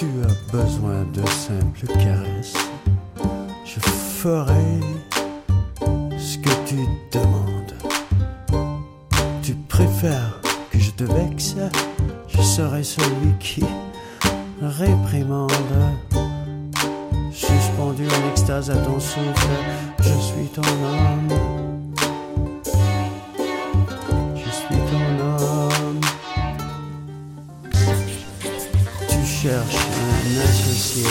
tu as besoin de simples caresses, je ferai ce que tu demandes. Tu préfères que je te vexe, je serai celui qui réprimande. Suspendu en extase à ton souffle, je suis ton homme. Je associé.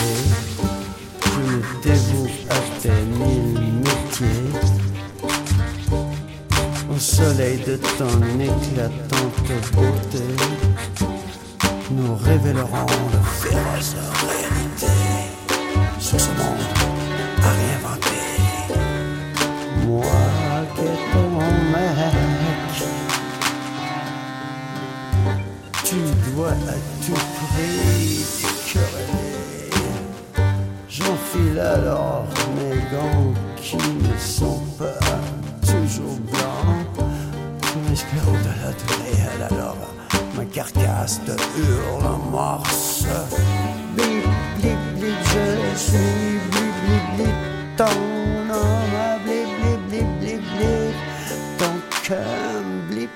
Je me dévoue à tes mille métiers. Au soleil de ton éclatante beauté, nous révélerons de féroces réalités sur ce monde à réinventer. Moi qui ton mec, tu dois à tout prix alors mes gants qui ne sont pas toujours blancs. M'espère au-delà du réel alors ma carcasse te hurle en morse? Blip, blip, blip, je suis blip, blip, blip, ton homme, blip, blip, blip, blip, blip, ton cœur blip.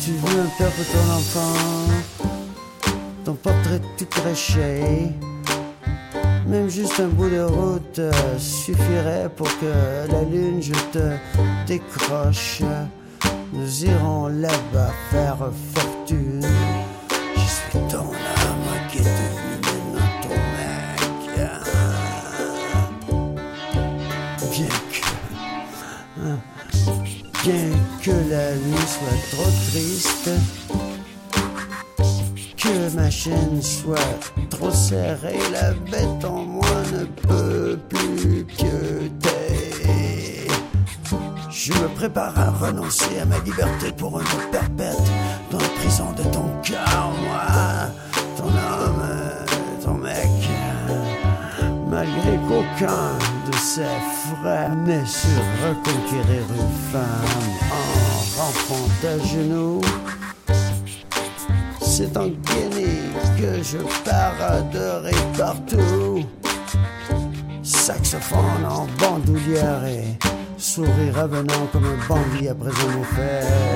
Tu veux un père pour ton enfant, ton portrait tout craché. Même juste un bout de route euh, suffirait pour que la lune je te décroche. Nous irons là-bas faire fortune. Je suis ton âme qui est devenu maintenant ton mec. Bien que, hein, bien que la nuit soit trop triste, que ma chaîne soit trop serrée, la bête en moi ne peut plus pieuter. Je me prépare à renoncer à ma liberté pour vie perpète dans la prison de ton cœur, moi, ton homme, ton mec. Malgré qu'aucun de ses frères n'ait su reconquérir une femme en rampant à genoux. C'est en Guinée que je paraderai partout. Saxophone en bandoulière et sourire avenant comme un bandit après un effet.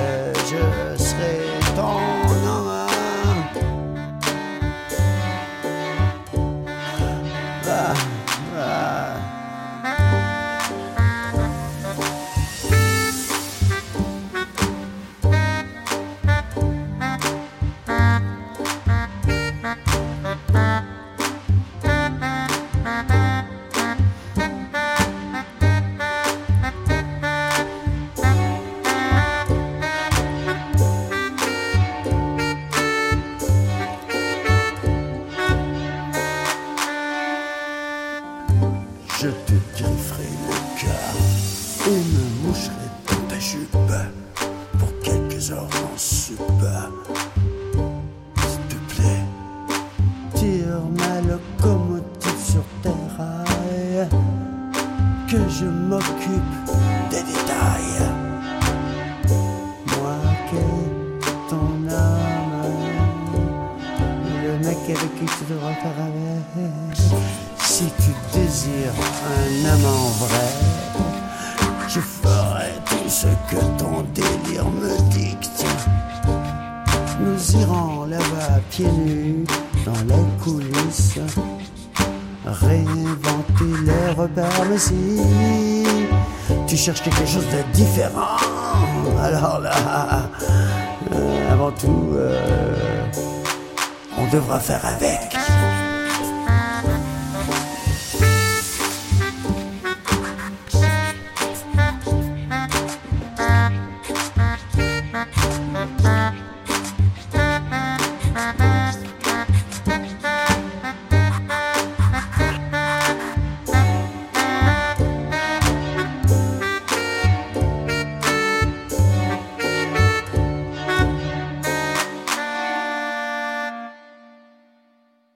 Je te grifferai le cœur et me moucherai dans ta jupe pour quelques heures en soupe. S'il te plaît, tire ma locomotive sur tes rails, que je m'occupe des détails. Moi qui est ton âme, le mec avec qui tu devras faire avec. Si tu désires un amant vrai, je ferai tout ce que ton délire me dicte. Nous irons là-bas pieds nus dans les coulisses, réinventer les repères. Mais si tu cherches quelque chose de différent, alors là, euh, avant tout, euh, on devra faire avec.